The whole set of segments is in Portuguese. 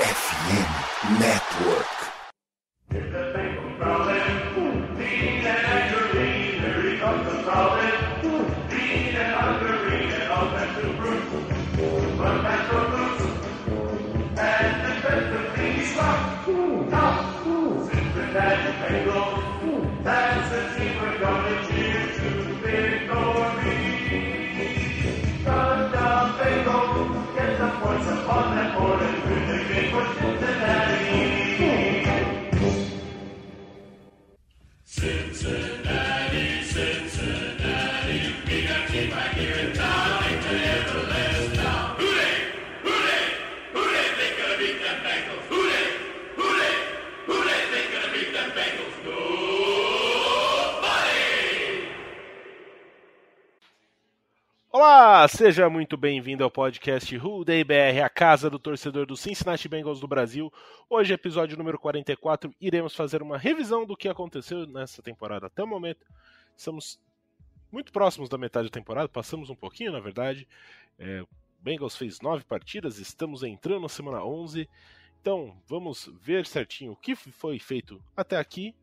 FM Network. Olá, seja muito bem-vindo ao podcast Who Day BR, a casa do torcedor do Cincinnati Bengals do Brasil. Hoje, episódio número 44, iremos fazer uma revisão do que aconteceu nessa temporada até o momento. Estamos muito próximos da metade da temporada, passamos um pouquinho, na verdade. É, Bengals fez nove partidas, estamos entrando na semana 11. Então, vamos ver certinho o que foi feito até aqui,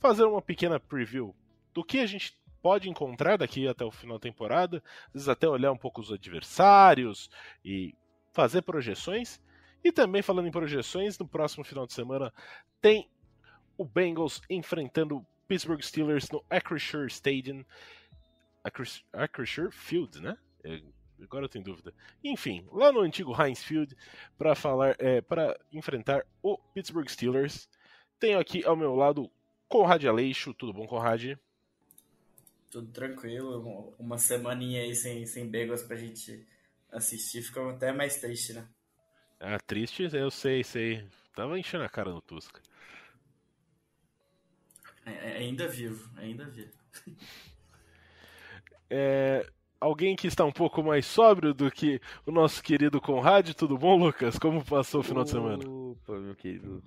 fazer uma pequena preview do que a gente pode encontrar daqui até o final da temporada, às vezes até olhar um pouco os adversários e fazer projeções. E também falando em projeções, no próximo final de semana tem o Bengals enfrentando o Pittsburgh Steelers no Acrisure Stadium. Acrisure Field, né? É, agora eu tenho dúvida. Enfim, lá no antigo Heinz Field para falar, é, para enfrentar o Pittsburgh Steelers. Tenho aqui ao meu lado Conrad Aleixo. Tudo bom, Conrad? Tudo tranquilo. Uma semaninha aí sem, sem Bengals pra gente assistir, fica até mais triste, né? Ah, triste, eu sei, sei. Tava enchendo a cara no Tusca. É, é ainda vivo, ainda vivo. É, alguém que está um pouco mais sóbrio do que o nosso querido Conrad, tudo bom, Lucas? Como passou o final de semana? Opa, meu querido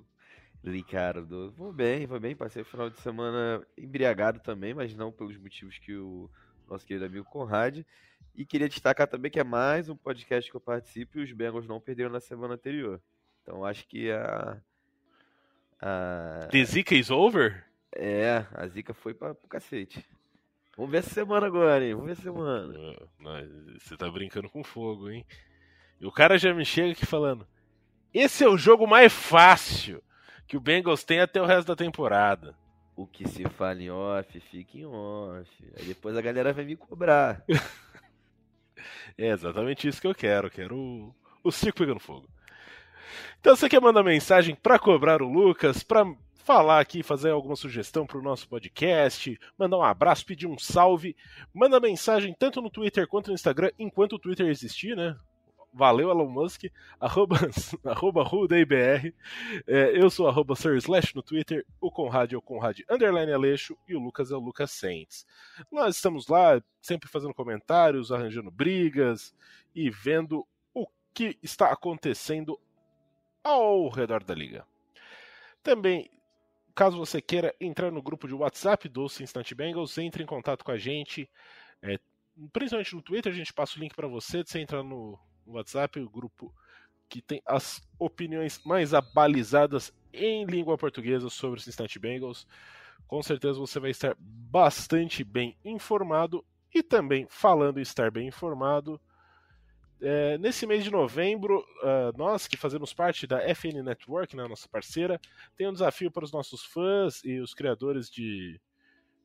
Ricardo. Vou bem, vou bem. Passei o final de semana embriagado também, mas não pelos motivos que o nosso querido amigo Conrad. E queria destacar também que é mais um podcast que eu participo e os Bengals não perderam na semana anterior. Então acho que a. a... The Zika is over? É, a Zika foi pra, pro cacete. Vamos ver essa semana agora, hein? Vamos ver essa semana. Você tá brincando com fogo, hein? E o cara já me chega aqui falando: Esse é o jogo mais fácil que o Bengals tem até o resto da temporada. O que se fala em off, fica em off. Aí depois a galera vai me cobrar. é exatamente isso que eu quero. Quero o, o circo pegando fogo. Então você quer mandar mensagem para cobrar o Lucas, para falar aqui, fazer alguma sugestão para o nosso podcast, mandar um abraço, pedir um salve, manda mensagem tanto no Twitter quanto no Instagram, enquanto o Twitter existir, né? Valeu, Elon Musk, arroba, arroba RudeIBR. É, eu sou arroba Sir Slash no Twitter, o Conrad é o Conrad Underline Aleixo e o Lucas é o Lucas Saints. Nós estamos lá sempre fazendo comentários, arranjando brigas e vendo o que está acontecendo ao redor da liga. Também, caso você queira entrar no grupo de WhatsApp do Cincinnati Bengals, entre em contato com a gente. É, principalmente no Twitter, a gente passa o link para você, você entrar no no WhatsApp, o grupo que tem as opiniões mais abalizadas em língua portuguesa sobre o Cincinnati Bengals. Com certeza você vai estar bastante bem informado e também falando em estar bem informado. É, nesse mês de novembro, uh, nós que fazemos parte da FN Network, né, nossa parceira, tem um desafio para os nossos fãs e os criadores de,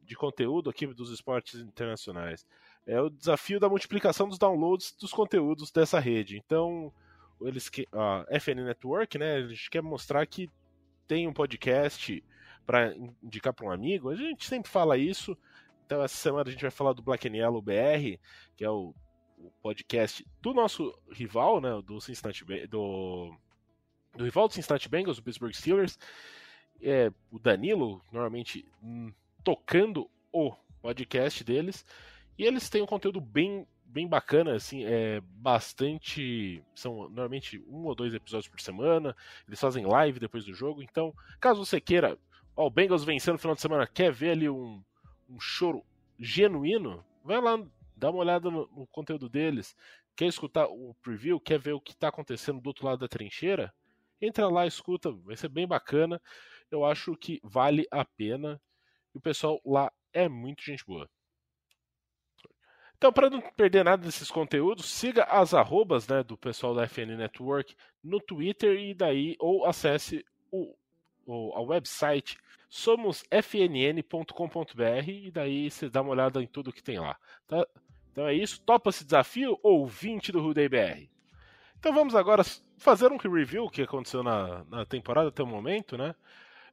de conteúdo aqui dos esportes internacionais é o desafio da multiplicação dos downloads dos conteúdos dessa rede. Então, eles que a FN Network, né, eles quer mostrar que tem um podcast para indicar para um amigo. A gente sempre fala isso. Então, essa semana a gente vai falar do Black and Yellow BR, que é o, o podcast do nosso rival, né, do Cincinnati do do rival do Cincinnati Bengals, o Pittsburgh Steelers. É, o Danilo, normalmente hum, tocando o podcast deles. E eles têm um conteúdo bem, bem bacana, assim, é bastante. São normalmente um ou dois episódios por semana. Eles fazem live depois do jogo. Então, caso você queira, ó, o Bengals vencendo no final de semana, quer ver ali um, um choro genuíno, vai lá, dá uma olhada no, no conteúdo deles. Quer escutar o preview, quer ver o que está acontecendo do outro lado da trincheira? Entra lá, escuta, vai ser bem bacana. Eu acho que vale a pena. E o pessoal lá é muito gente boa. Então, para não perder nada desses conteúdos, siga as arrobas né, do pessoal da FN Network no Twitter e daí, ou acesse o, o a website somosfnn.com.br e daí você dá uma olhada em tudo que tem lá. Tá? Então é isso. Topa esse desafio, ouvinte do Rudei BR. Então vamos agora fazer um review que aconteceu na, na temporada até o momento, né?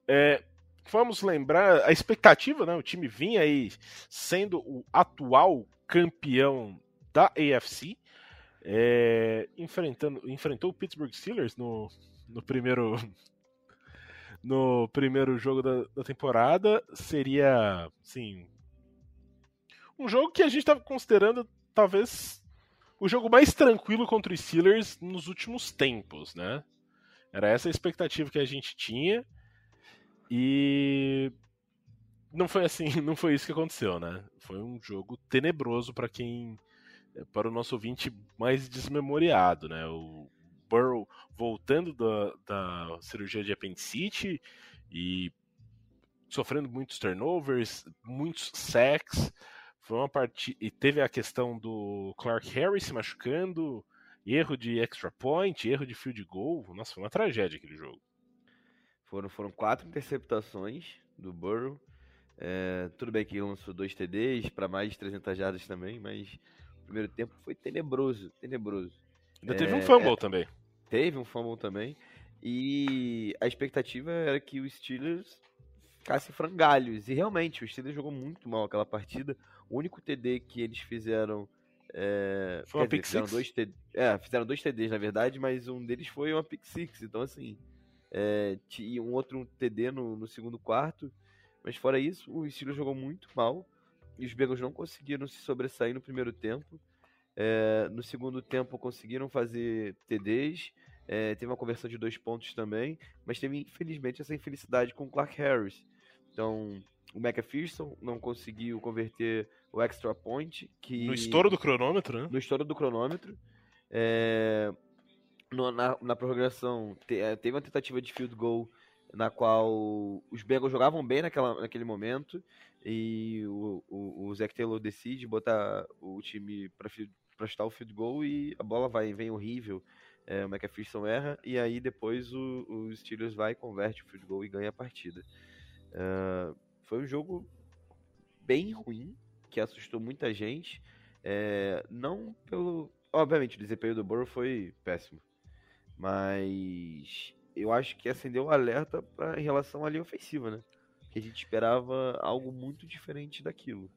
É, vamos lembrar a expectativa, né? O time vinha aí sendo o atual campeão da AFC, é, enfrentando, enfrentou o Pittsburgh Steelers no, no primeiro no primeiro jogo da, da temporada. Seria, sim, um jogo que a gente estava considerando talvez o jogo mais tranquilo contra os Steelers nos últimos tempos, né? Era essa a expectativa que a gente tinha. E não foi assim, não foi isso que aconteceu, né? Foi um jogo tenebroso para quem para o nosso ouvinte mais desmemoriado, né? O Burrow voltando da, da cirurgia de apendicite e sofrendo muitos turnovers, muitos sacks. Foi uma partida e teve a questão do Clark Harris se machucando, erro de extra point, erro de field goal. Nossa, foi uma tragédia aquele jogo. Foram, foram quatro interceptações do Burrow. É, tudo bem que lançou dois TDs para mais de 300 jardas também, mas o primeiro tempo foi tenebroso, tenebroso. Ainda é, teve um fumble é, também. Teve um fumble também. E a expectativa era que os Steelers ficassem frangalhos. E realmente, o Steelers jogou muito mal aquela partida. O único TD que eles fizeram. É, foi uma dizer, fizeram dois, TD, é, fizeram dois TDs, na verdade, mas um deles foi uma pick six. Então, assim, é, tinha um outro TD no, no segundo quarto. Mas fora isso, o Steelers jogou muito mal. E os Bengals não conseguiram se sobressair no primeiro tempo. É, no segundo tempo conseguiram fazer TDs. É, teve uma conversão de dois pontos também. Mas teve, infelizmente, essa infelicidade com o Clark Harris. Então, o McPherson não conseguiu converter o extra point. Que... No estouro do cronômetro, né? No estouro do cronômetro. É... No, na, na prorrogação, te, é, teve uma tentativa de field goal na qual os Bengals jogavam bem naquela, naquele momento e o, o, o Taylor decide botar o time para chutar o field goal e a bola vai vem horrível. É, o McPherson erra e aí depois o, o Steelers vai converte o field goal e ganha a partida. Uh, foi um jogo bem ruim, que assustou muita gente. É, não pelo. Obviamente, o desempenho do Burrow foi péssimo. Mas eu acho que acendeu o alerta pra, em relação à linha ofensiva, né? Que a gente esperava algo muito diferente daquilo.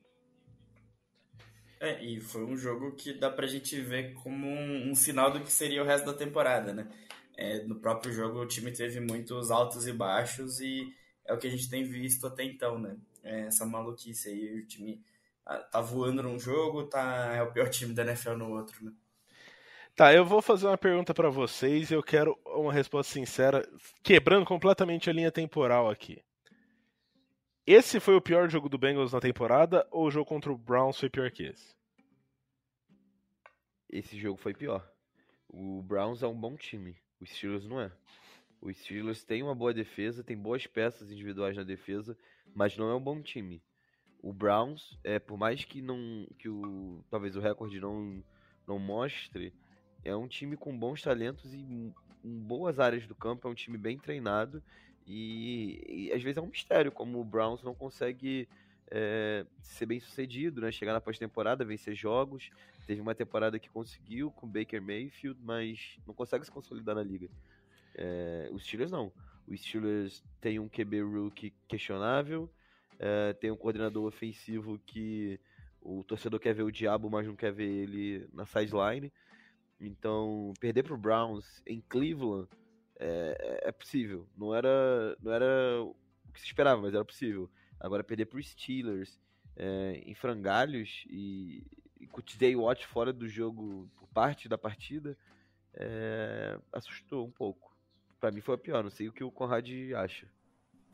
É, e foi um jogo que dá pra gente ver como um, um sinal do que seria o resto da temporada, né? É, no próprio jogo o time teve muitos altos e baixos e é o que a gente tem visto até então, né? É essa maluquice aí, o time ah, tá voando num jogo, tá é o pior time da NFL no outro, né? Tá, eu vou fazer uma pergunta para vocês e eu quero uma resposta sincera, quebrando completamente a linha temporal aqui. Esse foi o pior jogo do Bengals na temporada ou o jogo contra o Browns foi pior que esse? Esse jogo foi pior. O Browns é um bom time, o Steelers não é. O Steelers tem uma boa defesa, tem boas peças individuais na defesa, mas não é um bom time. O Browns, é, por mais que não que o talvez o recorde não não mostre, é um time com bons talentos e em boas áreas do campo, é um time bem treinado e, e às vezes é um mistério como o Browns não consegue é, ser bem sucedido, né? Chegar na pós-temporada, vencer jogos. Teve uma temporada que conseguiu com Baker Mayfield, mas não consegue se consolidar na liga. É, os Steelers não. Os Steelers tem um QB rookie questionável, é, tem um coordenador ofensivo que o torcedor quer ver o diabo, mas não quer ver ele na sideline. Então, perder para o Browns em Cleveland é, é, possível. Não era, não era o que se esperava, mas era possível. Agora, perder para os Steelers é, em frangalhos e, e com o TJ Watt fora do jogo por parte da partida, é, assustou um pouco para mim foi a pior. Não sei o que o Conrad acha.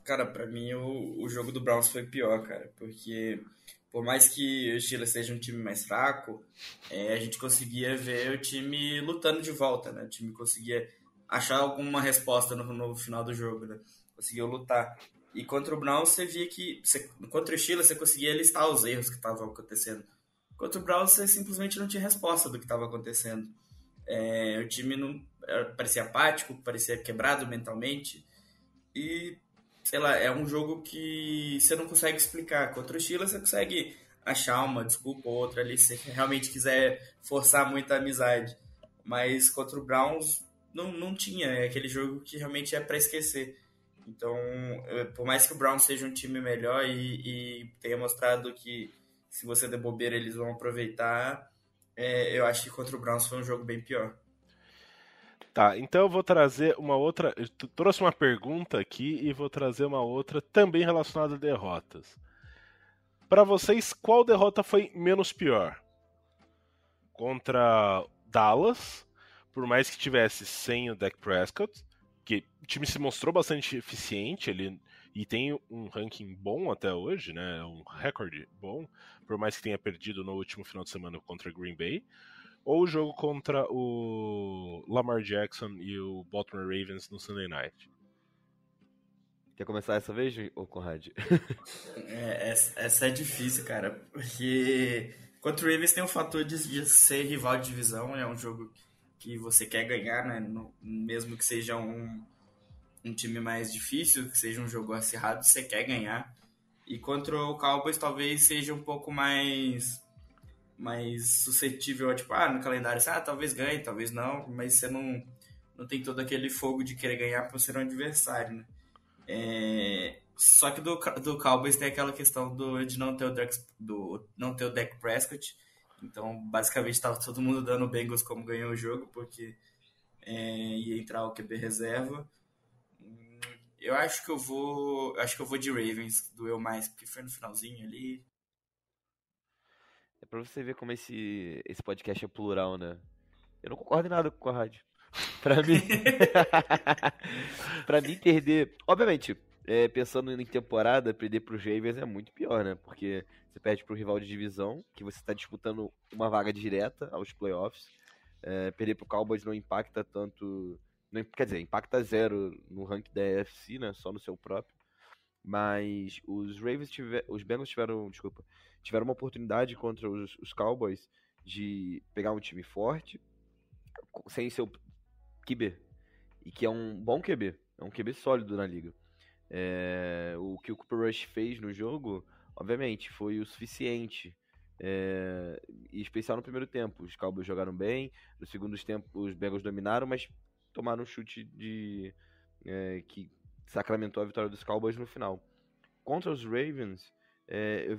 Cara, para mim o, o jogo do Browns foi pior, cara, porque por mais que o Steelers seja um time mais fraco, é, a gente conseguia ver o time lutando de volta, né? O time conseguia achar alguma resposta no, no final do jogo, né? Conseguiu lutar. E contra o Brown você via que. Você, contra o Steelers você conseguia listar os erros que estavam acontecendo. Contra o Brown você simplesmente não tinha resposta do que estava acontecendo. É, o time não parecia apático, parecia quebrado mentalmente. E, sei lá, é um jogo que você não consegue explicar. Contra o Steelers você consegue achar uma desculpa ou outra ali se realmente quiser forçar muita amizade. Mas contra o Browns não, não tinha. É aquele jogo que realmente é para esquecer. Então, por mais que o Brown seja um time melhor e, e tenha mostrado que se você der bobeira eles vão aproveitar, é, eu acho que contra o Browns foi um jogo bem pior. Tá, então eu vou trazer uma outra. Trouxe uma pergunta aqui e vou trazer uma outra também relacionada a derrotas. Para vocês, qual derrota foi menos pior? Contra Dallas, por mais que tivesse sem o Dak Prescott, que o time se mostrou bastante eficiente, ele e tem um ranking bom até hoje, né? Um recorde bom, por mais que tenha perdido no último final de semana contra Green Bay, ou o jogo contra o Lamar Jackson e o Baltimore Ravens no Sunday Night. Quer começar essa vez, ou Conrad? é, essa é difícil, cara, porque contra o Ravens tem o fator de, de ser rival de divisão, é um jogo que você quer ganhar, né? No, mesmo que seja um, um time mais difícil, que seja um jogo acirrado, você quer ganhar. E contra o Cowboys talvez seja um pouco mais mais suscetível a, tipo, ah, no calendário, ah, talvez ganhe, talvez não, mas você não, não tem todo aquele fogo de querer ganhar por ser um adversário, né? É, só que do, do Cowboys tem aquela questão do, de não ter o Dak, do, não ter o Dak Prescott, então, basicamente, estava todo mundo dando Bengals como ganhou o jogo, porque é, ia entrar o QB reserva. Eu acho que eu vou. Acho que eu vou de Ravens, doeu mais, porque foi no finalzinho ali. É pra você ver como esse, esse podcast é plural, né? Eu não concordo em nada com a rádio. Pra mim. pra mim, perder. Obviamente, é, pensando em temporada, perder pro Ravens é muito pior, né? Porque você perde pro rival de divisão, que você está disputando uma vaga direta aos playoffs. É, perder pro Cowboys não impacta tanto. Não, quer dizer, impacta zero no ranking da AFC, né? Só no seu próprio. Mas os Ravens tiver, os Bengals tiveram, desculpa, tiveram uma oportunidade contra os, os Cowboys de pegar um time forte sem seu QB. E que é um bom QB, é um QB sólido na liga. É, o que o Cooper Rush fez no jogo obviamente, foi o suficiente. É, especial no primeiro tempo. Os Cowboys jogaram bem, no segundo tempo os Bengals dominaram, mas tomaram um chute de é, que sacramentou a vitória dos Cowboys no final. Contra os Ravens, é,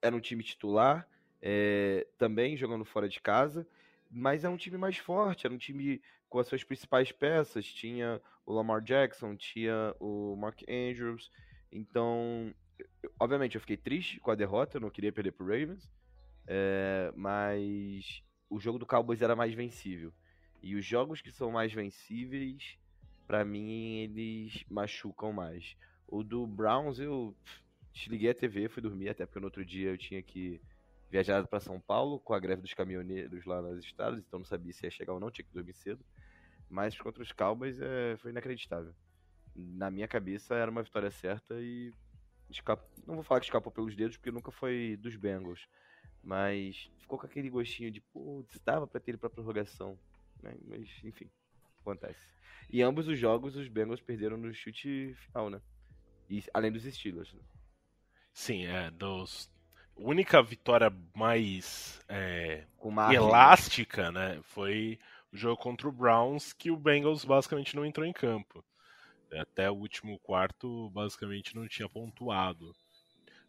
era um time titular, é, também jogando fora de casa, mas é um time mais forte, era um time com as suas principais peças. Tinha o Lamar Jackson, tinha o Mark Andrews, então obviamente, eu fiquei triste com a derrota, eu não queria perder pro Ravens, é, mas o jogo do Cowboys era mais vencível. E os jogos que são mais vencíveis, para mim, eles machucam mais. O do Browns, eu desliguei a TV, fui dormir, até porque no outro dia eu tinha que viajar para São Paulo com a greve dos caminhoneiros lá nas estradas, então não sabia se ia chegar ou não, tinha que dormir cedo. Mas contra os Cowboys é, foi inacreditável. Na minha cabeça era uma vitória certa e não vou falar que escapou pelos dedos, porque nunca foi dos Bengals. Mas ficou com aquele gostinho de, pô, estava para ter ele pra prorrogação. Né? Mas, enfim, acontece. E ambos os jogos, os Bengals perderam no chute final, né? E, além dos Steelers. Né? Sim, é. Dos... A única vitória mais é, elástica, né? Foi o jogo contra o Browns, que o Bengals basicamente não entrou em campo. Até o último quarto, basicamente, não tinha pontuado.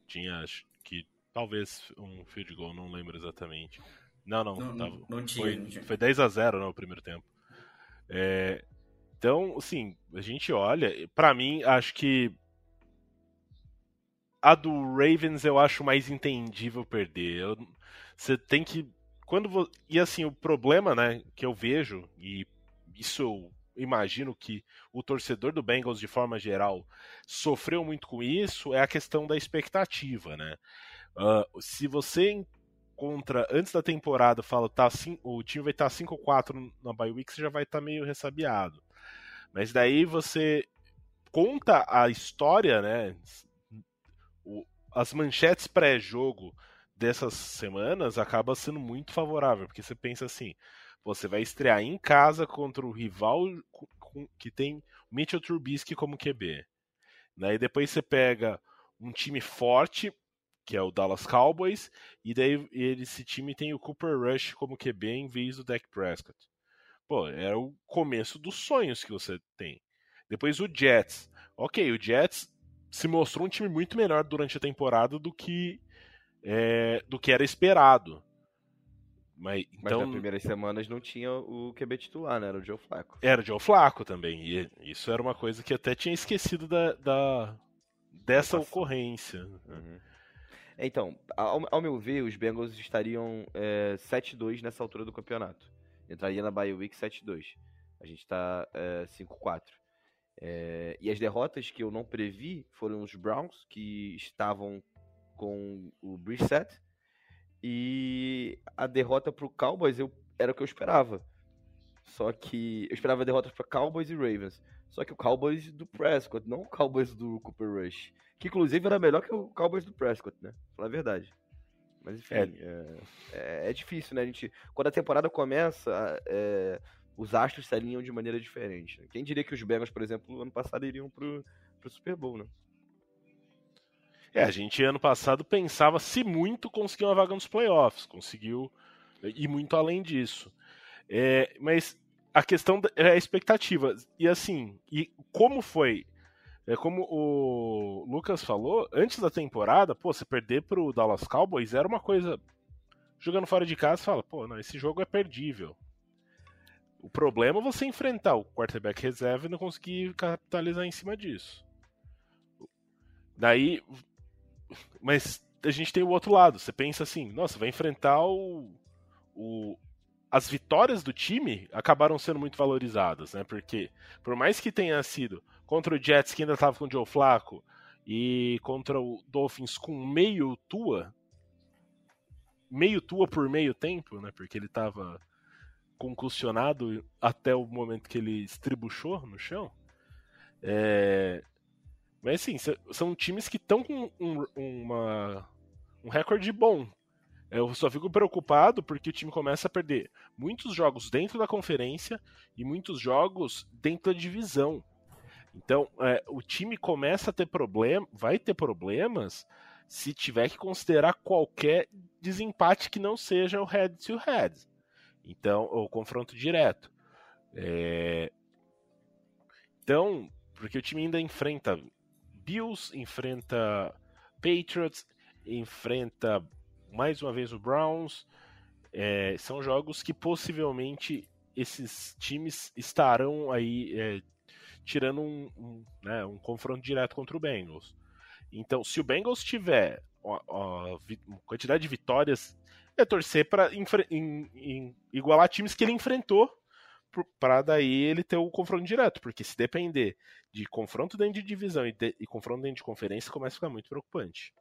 Tinha, acho que talvez um field goal, não lembro exatamente. Não, não, não, tava, não tinha, foi, não tinha. foi 10 a 0 no primeiro tempo. É, então, assim, a gente olha, para mim, acho que a do Ravens eu acho mais entendível perder. Eu, você tem que quando e assim o problema, né, que eu vejo e isso eu imagino que o torcedor do Bengals, de forma geral, sofreu muito com isso, é a questão da expectativa, né? Uh, se você encontra, antes da temporada, fala, tá, o time vai estar tá 5-4 na bye week, você já vai estar tá meio ressabiado. Mas daí você conta a história, né? As manchetes pré-jogo dessas semanas acaba sendo muito favorável, porque você pensa assim, você vai estrear em casa contra o rival que tem Mitchell Trubisky como QB. Daí depois você pega um time forte, que é o Dallas Cowboys, e daí esse time tem o Cooper Rush como QB em vez do Dak Prescott. Pô, é o começo dos sonhos que você tem. Depois o Jets. Ok, o Jets se mostrou um time muito melhor durante a temporada do que é, do que era esperado. Mas, então, Mas nas primeiras semanas não tinha o QB titular, né? Era o Joe Flacco. Era o Joe Flacco também. E isso era uma coisa que até tinha esquecido da, da dessa ocorrência. Uhum. Então, ao, ao, meu ver, os Bengals estariam é, 7-2 nessa altura do campeonato. Entraria na Bye Week 7-2. A gente está é, 5-4. É, e as derrotas que eu não previ foram os Browns, que estavam com o Brissett. E a derrota para o Cowboys eu, era o que eu esperava. Só que eu esperava derrotas para Cowboys e Ravens. Só que o Cowboys do Prescott, não o Cowboys do Cooper Rush. Que inclusive era melhor que o Cowboys do Prescott, né? Falar a verdade. Mas enfim, é, é, é, é difícil, né? A gente, quando a temporada começa, é, os astros se alinham de maneira diferente. Né? Quem diria que os Bengals, por exemplo, ano passado iriam pro, pro Super Bowl, né? É, a gente ano passado pensava se muito conseguir uma vaga nos playoffs, conseguiu ir muito além disso. É, mas a questão é a expectativa. E assim, e como foi? É como o Lucas falou, antes da temporada, pô, você perder pro Dallas Cowboys era uma coisa. Jogando fora de casa, fala, pô, não, esse jogo é perdível. O problema é você enfrentar o quarterback reserva e não conseguir capitalizar em cima disso. Daí. Mas a gente tem o outro lado. Você pensa assim, nossa, vai enfrentar o. o as vitórias do time acabaram sendo muito valorizadas, né? Porque, por mais que tenha sido contra o Jets, que ainda estava com o Joe Flacco, e contra o Dolphins com meio Tua, meio Tua por meio tempo, né? Porque ele estava concussionado até o momento que ele estribuchou no chão. É... Mas assim, são times que estão com um, uma, um recorde bom. Eu só fico preocupado porque o time começa a perder muitos jogos dentro da conferência e muitos jogos dentro da divisão. Então, é, o time começa a ter problema, vai ter problemas se tiver que considerar qualquer desempate que não seja o head to head. Então, o confronto direto. É... Então, porque o time ainda enfrenta Bills, enfrenta Patriots, enfrenta mais uma vez o Browns. É, são jogos que possivelmente esses times estarão aí é, tirando um, um, né, um, confronto direto contra o Bengals. Então, se o Bengals tiver uma quantidade de vitórias é torcer para igualar times que ele enfrentou para daí ele ter o confronto direto, porque se depender de confronto dentro de divisão e, de, e confronto dentro de conferência, começa a ficar muito preocupante.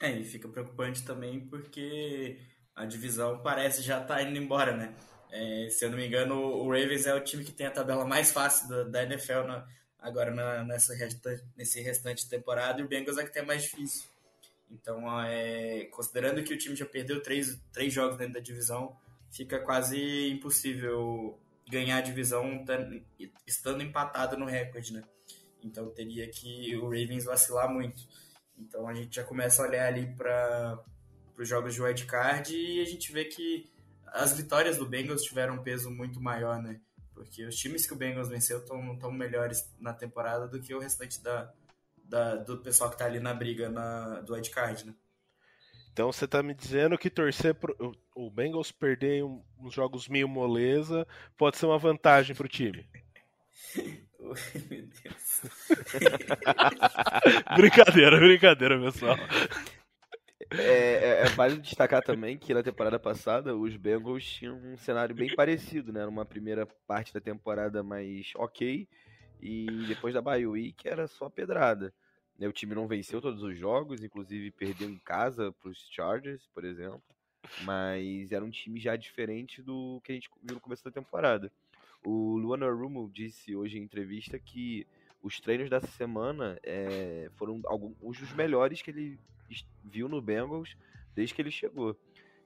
É, e fica preocupante também porque a divisão parece já estar tá indo embora, né? É, se eu não me engano, o Ravens é o time que tem a tabela mais fácil da, da NFL na, agora na, nessa resta, nesse restante temporada e o Bengals é que tem a mais difícil. Então, é, considerando que o time já perdeu três, três jogos dentro da divisão, fica quase impossível ganhar a divisão estando empatado no recorde, né? Então teria que o Ravens vacilar muito. Então a gente já começa a olhar ali para os jogos de wildcard e a gente vê que as vitórias do Bengals tiveram um peso muito maior, né? Porque os times que o Bengals venceu estão melhores na temporada do que o restante da, da, do pessoal que tá ali na briga na, do wildcard, né? Então você tá me dizendo que torcer pro, o Bengals perder um, uns jogos meio moleza pode ser uma vantagem pro time. Meu Deus. brincadeira, brincadeira, pessoal. É, é, é válido destacar também que na temporada passada os Bengals tinham um cenário bem parecido, né? Numa primeira parte da temporada mais ok e depois da Bye Week era só pedrada. Né, o time não venceu todos os jogos, inclusive perdeu em casa para os Chargers, por exemplo. Mas era um time já diferente do que a gente viu no começo da temporada. O Luana Rumo disse hoje em entrevista que os treinos dessa semana é, foram alguns dos melhores que ele viu no Bengals desde que ele chegou.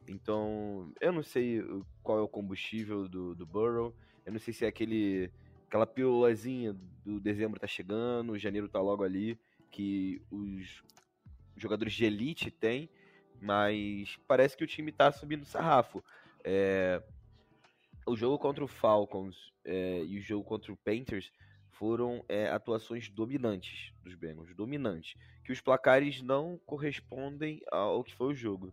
Então, eu não sei qual é o combustível do, do Burrow, eu não sei se é aquele aquela pílulazinha do dezembro tá chegando, janeiro tá logo ali, que os jogadores de elite têm, mas parece que o time tá subindo sarrafo. É, o jogo contra o Falcons é, e o jogo contra o Panthers foram é, atuações dominantes dos Bengals, dominantes, que os placares não correspondem ao que foi o jogo.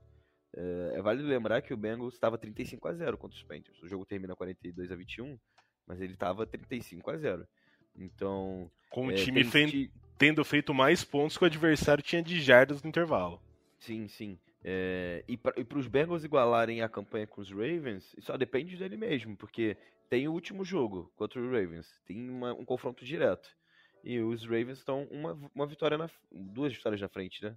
É, é válido lembrar que o Bengals estava 35 a 0 contra os Panthers. O jogo termina 42 a 21, mas ele estava 35 a 0. Então, com o é, time. Tendo feito mais pontos que o adversário tinha de jardas no intervalo. Sim, sim. É, e para os Bengals igualarem a campanha com os Ravens, só depende dele mesmo, porque tem o último jogo contra os Ravens, tem uma, um confronto direto. E os Ravens estão uma, uma vitória na duas vitórias na frente, né?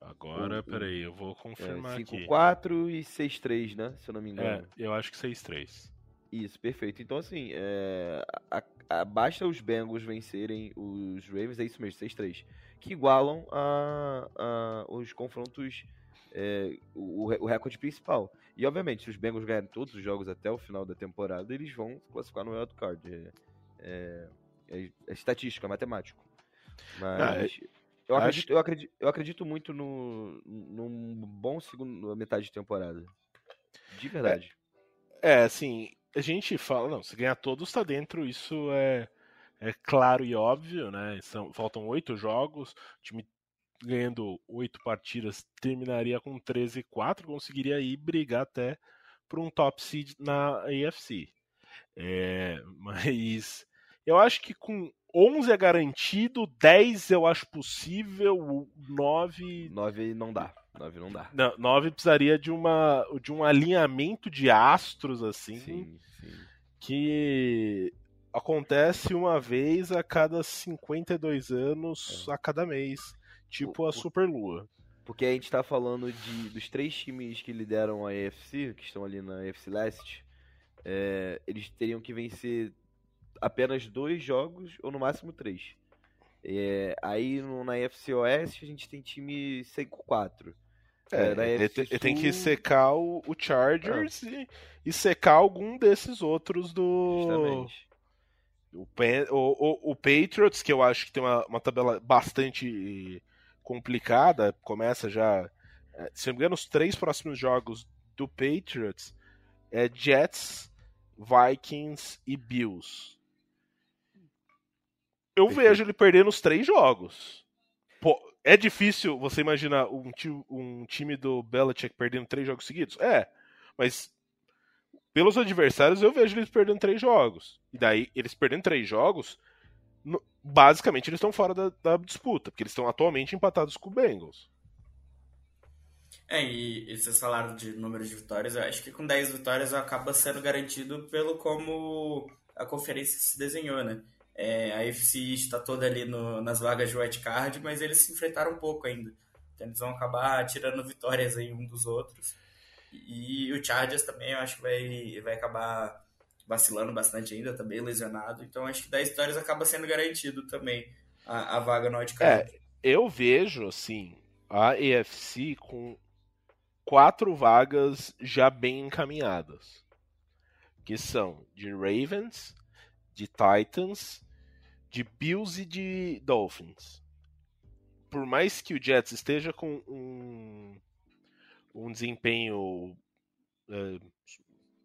Agora, o, peraí, eu vou confirmar é, 5, aqui. 5-4 e 6-3, né? Se eu não me engano. É, eu acho que 6-3. Isso, perfeito. Então, assim, é, a, a, basta os Bengals vencerem os Ravens, é isso mesmo, 6-3, que igualam a, a os confrontos, é, o, o recorde principal. E, obviamente, se os Bengals ganharem todos os jogos até o final da temporada, eles vão classificar no wild card. É, é, é, é estatística, é matemático. Mas... Ah, eu acredito, eu, acredito, eu acredito muito no, num bom segundo metade de temporada. De verdade. É, é, assim, a gente fala, não, se ganhar todos tá dentro, isso é, é claro e óbvio, né? São, faltam oito jogos, o time ganhando oito partidas terminaria com 13 e 4, conseguiria ir brigar até por um top seed na AFC. É, mas eu acho que com 11 é garantido, 10 eu acho possível, 9. 9 não dá. 9 não dá. Não, 9 precisaria de, uma, de um alinhamento de astros, assim. Sim, sim. Que acontece uma vez a cada 52 anos, é. a cada mês. Tipo a Superlua. Porque a gente tá falando de, dos três times que lideram a AFC, que estão ali na AFC Leste, é, eles teriam que vencer apenas dois jogos, ou no máximo três. É, aí no, na FC Oeste a gente tem time 5-4. É, ele, Sul... tem que secar o, o Chargers ah. e, e, secar algum desses outros do. Justamente. O, o, o, Patriots, que eu acho que tem uma, uma tabela bastante complicada, começa já. É, se não me engano, os três próximos jogos do Patriots é Jets, Vikings e Bills eu vejo ele perdendo os três jogos. Pô, é difícil você imaginar um, um time do Belichick perdendo três jogos seguidos? É, mas pelos adversários eu vejo eles perdendo três jogos. E daí, eles perdendo três jogos, basicamente eles estão fora da, da, disputa, porque eles estão atualmente empatados com o Bengals. É, e, e vocês falaram de número de vitórias, eu acho que com 10 vitórias acaba sendo garantido pelo como a conferência se desenhou, né? É, a FC está toda ali no, nas vagas de white card, mas eles se enfrentaram um pouco ainda. Então eles vão acabar tirando vitórias aí um dos outros. E, o Chargers também eu acho que vai, vai acabar vacilando bastante ainda, também lesionado. Então acho que 10 vitórias acaba sendo garantido também a, a vaga no white card. É, eu vejo assim a AFC com quatro vagas já bem encaminhadas. Que são de Ravens, de Titans, de Bills e de Dolphins. Por mais que o Jets esteja com um, um desempenho uh,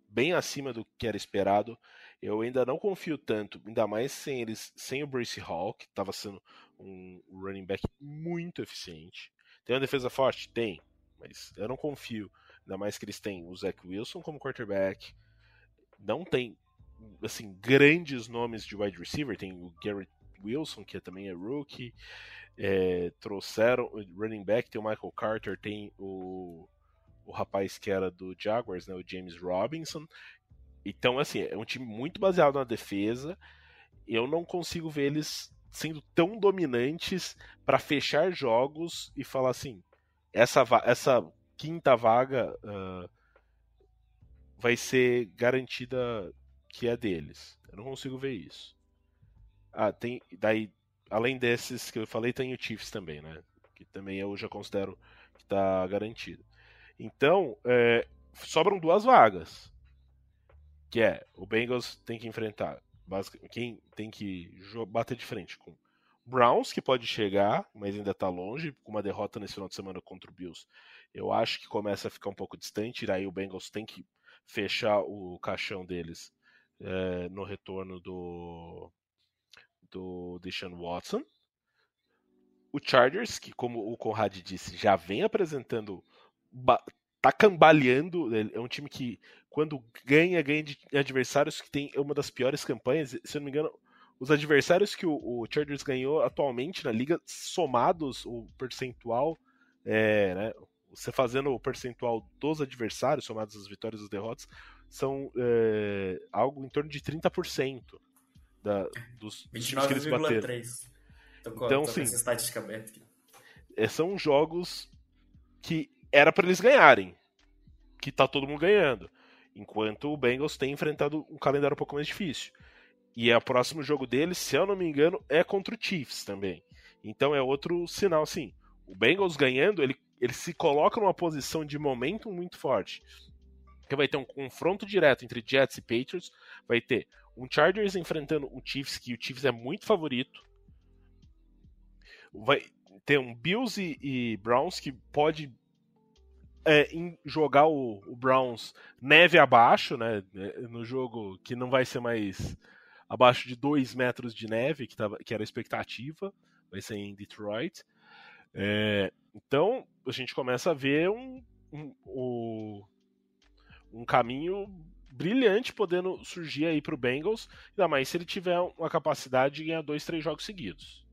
bem acima do que era esperado, eu ainda não confio tanto, ainda mais sem eles, sem o Brace Hall, que estava sendo um running back muito eficiente. Tem uma defesa forte? Tem, mas eu não confio. Ainda mais que eles têm o Zach Wilson como quarterback. Não tem assim, grandes nomes de wide receiver, tem o Garrett Wilson, que também é rookie, é, trouxeram running back, tem o Michael Carter, tem o, o rapaz que era do Jaguars, né, o James Robinson. Então, assim, é um time muito baseado na defesa. Eu não consigo ver eles sendo tão dominantes para fechar jogos e falar assim: essa, essa quinta vaga uh, vai ser garantida que é deles. Eu não consigo ver isso. Ah, tem. Daí, além desses que eu falei, tem o Chiefs também, né? Que também eu já considero que tá garantido. Então, é, sobram duas vagas. Que é, o Bengals tem que enfrentar. Quem tem que bater de frente com Browns, que pode chegar, mas ainda está longe, com uma derrota nesse final de semana contra o Bills. Eu acho que começa a ficar um pouco distante, e aí o Bengals tem que fechar o caixão deles é, no retorno do, do Deshaun Watson. O Chargers, que como o Conrad disse, já vem apresentando tá cambaleando. É um time que, quando ganha, ganha de adversários que tem uma das piores campanhas. Se eu não me engano, os adversários que o, o Chargers ganhou atualmente na liga, somados o percentual, é, né, você fazendo o percentual dos adversários, somados as vitórias e as derrotas, são é, algo em torno de 30% da, dos, dos times que eles bateram. então, sim, essa estatística aberta aqui. É, são jogos que era para eles ganharem, que tá todo mundo ganhando. Enquanto o Bengals tem enfrentado um calendário um pouco mais difícil. E é o próximo jogo deles, se eu não me engano, é contra o Chiefs também. Então é outro sinal, assim. O Bengals ganhando, ele, ele se coloca numa posição de momento muito forte. Que vai ter um confronto direto entre Jets e Patriots. Vai ter um Chargers enfrentando um Chiefs, que o Chiefs é muito favorito. Vai ter um Bills e, e Browns que pode é, jogar o, o, Browns neve abaixo, né? No jogo que não vai ser mais abaixo de 2 metros de neve, que, tava, que era a expectativa, vai ser em Detroit. É, então a gente começa a ver um, um, um, um caminho brilhante podendo surgir aí para o Bengals, ainda mais se ele tiver uma capacidade de ganhar dois, três jogos seguidos.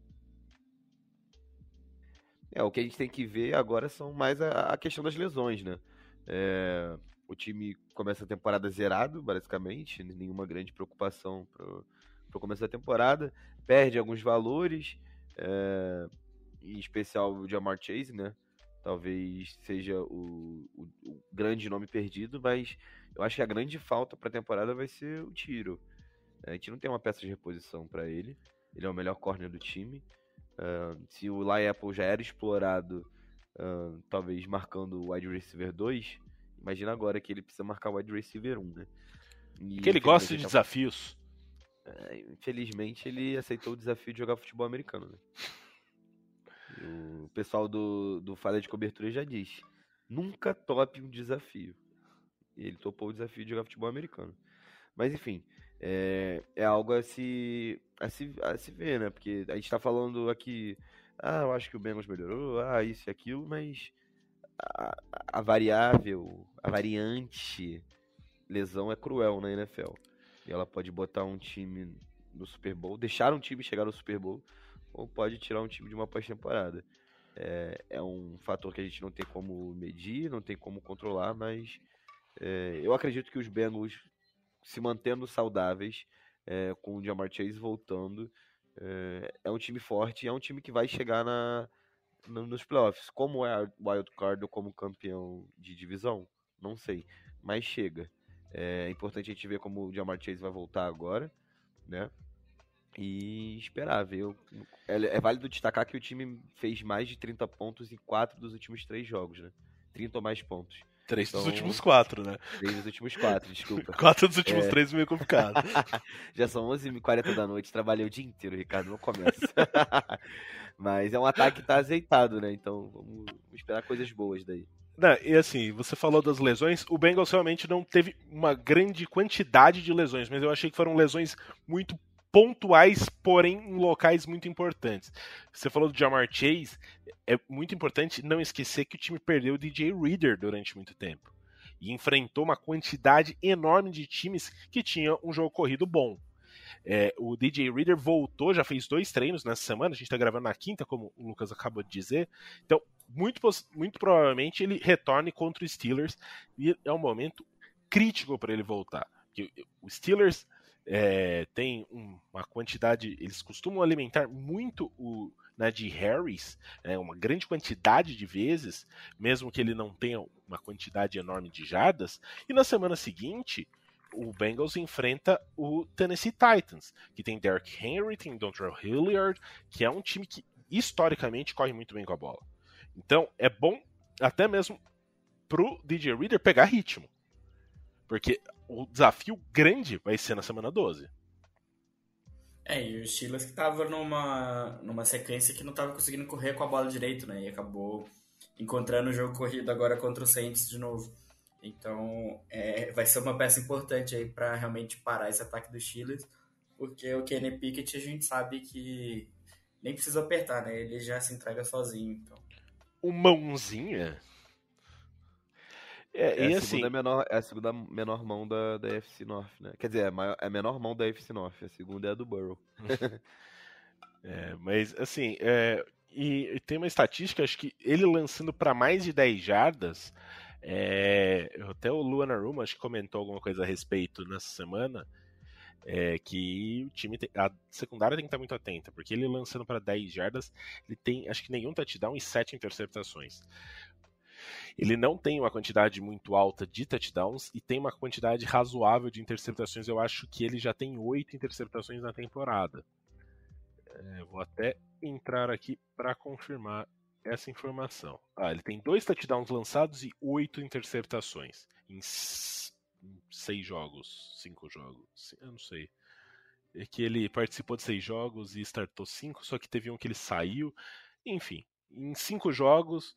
É, o que a gente tem que ver agora são mais a, a questão das lesões, né? É, o time começa a temporada zerado, basicamente, nenhuma grande preocupação para o começo da temporada, perde alguns valores, é, em especial o Jamar Chase, né? Talvez seja o, o, o, grande nome perdido, mas eu acho que a grande falta para a temporada vai ser o Tiro. A gente não tem uma peça de reposição para ele, ele é o melhor corner do time. Uh, se o Lai Apple já era explorado, uh, talvez marcando o wide receiver 2, imagina agora que ele precisa marcar o wide receiver 1, né? E, que ele gosta de tá... desafios. É, infelizmente ele aceitou o desafio de jogar futebol americano, né? O pessoal do, do Falha de Cobertura já diz: nunca tope um desafio. E ele topou o desafio de jogar futebol americano. Mas enfim, é, é algo a se, a, se, a se ver, né? Porque a gente tá falando aqui, ah, eu acho que o Bengals melhorou, ah, isso e aquilo, mas a, a variável, a variante lesão é cruel na NFL. E ela pode botar um time no Super Bowl, deixar um time chegar no Super Bowl, ou pode tirar um time de uma pós-temporada. É, é um fator que a gente não tem como medir, não tem como controlar, mas é, eu acredito que os Bengals se mantendo saudáveis, é, com o Jamar Chase voltando. É, é, um time forte, é um time que vai chegar na, no, nos playoffs. Como é wild card ou como campeão de divisão? Não sei, mas chega. É importante a gente ver como o Jamar Chase vai voltar agora, né? E esperar, ver. É, é válido destacar que o time fez mais de 30 pontos em 4 dos últimos 3 jogos, né? 30 ou mais pontos. Três então, dos últimos quatro, né? Três dos últimos quatro, desculpa. quatro dos últimos é... três meio complicado. Já são 11h40 da noite, trabalhei o dia inteiro, Ricardo, não começa. Mas é um ataque que tá azeitado, né? Então vamos esperar coisas boas daí. Não, e assim, você falou das lesões, o Bengals realmente não teve uma grande quantidade de lesões, mas eu achei que foram lesões muito pontuais, porém em locais muito importantes. Você falou do Jamar Chase, é muito importante não esquecer que o time perdeu o DJ Reader durante muito tempo e enfrentou uma quantidade enorme de times que tinham um jogo corrido bom. É, o DJ Reader voltou, já fez dois treinos nessa semana, a gente está gravando na quinta, como o Lucas acabou de dizer. Então, muito, muito provavelmente ele retorne contra o Steelers e é um momento crítico para ele voltar. O Steelers é, tem uma quantidade, eles costumam alimentar muito o Najee Harris, é, uma grande quantidade de vezes, mesmo que ele não tenha uma quantidade enorme de jardas, e na semana seguinte o Bengals enfrenta o Tennessee Titans, que tem Derrick Henry, tem Dontrell Hilliard, que é um time que historicamente corre muito bem com a bola. Então é bom até mesmo pro DJ Reader pegar ritmo. Porque o desafio grande vai ser na semana 12. É, e o Steelers que tava numa, numa sequência que não tava conseguindo correr com a bola direito, né? E acabou encontrando o jogo corrido agora contra o Saints de novo. Então, é, vai ser uma peça importante aí para realmente parar esse ataque do Steelers, porque o Kenny Pickett a gente sabe que nem precisa apertar, né? Ele já se entrega sozinho, então. O mãozinha é, é, a assim, segunda menor, é a segunda menor mão da, da FC North, né? Quer dizer, é a, maior, é a menor mão da FC North, a segunda é a do Burrow. é, mas, assim, é, e, e, tem uma estatística, acho que ele lançando para mais de 10 jardas, é, até o Luana Ruma acho que comentou alguma coisa a respeito nessa semana, é, que o time tem, a secundária tem que estar muito atenta, porque ele lançando para 10 jardas, ele tem acho que nenhum touchdown e 7 interceptações. Ele não tem uma quantidade muito alta de touchdowns e tem uma quantidade razoável de interceptações. Eu acho que ele já tem oito interceptações na temporada. É, vou até entrar aqui para confirmar essa informação. Ah, ele tem dois touchdowns lançados e oito interceptações em seis jogos, cinco jogos, eu não sei. É que ele participou de seis jogos e startou cinco, só que teve um que ele saiu. Enfim, em cinco jogos,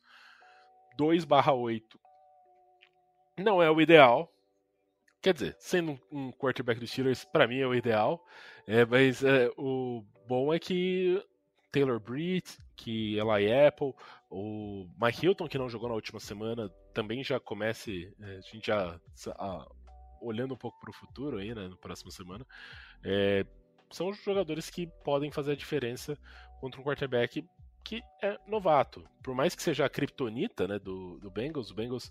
2/8 não é o ideal. Quer dizer, sendo um quarterback dos Steelers, para mim é o ideal. É, mas é, o bom é que Taylor Britt, que Eli Apple, o Mike Hilton, que não jogou na última semana, também já comece, é, a gente já a, olhando um pouco para o futuro aí, né, na próxima semana, é, são jogadores que podem fazer a diferença contra um quarterback que é novato. Por mais que seja a criptonita né, do, do Bengals, o Bengals,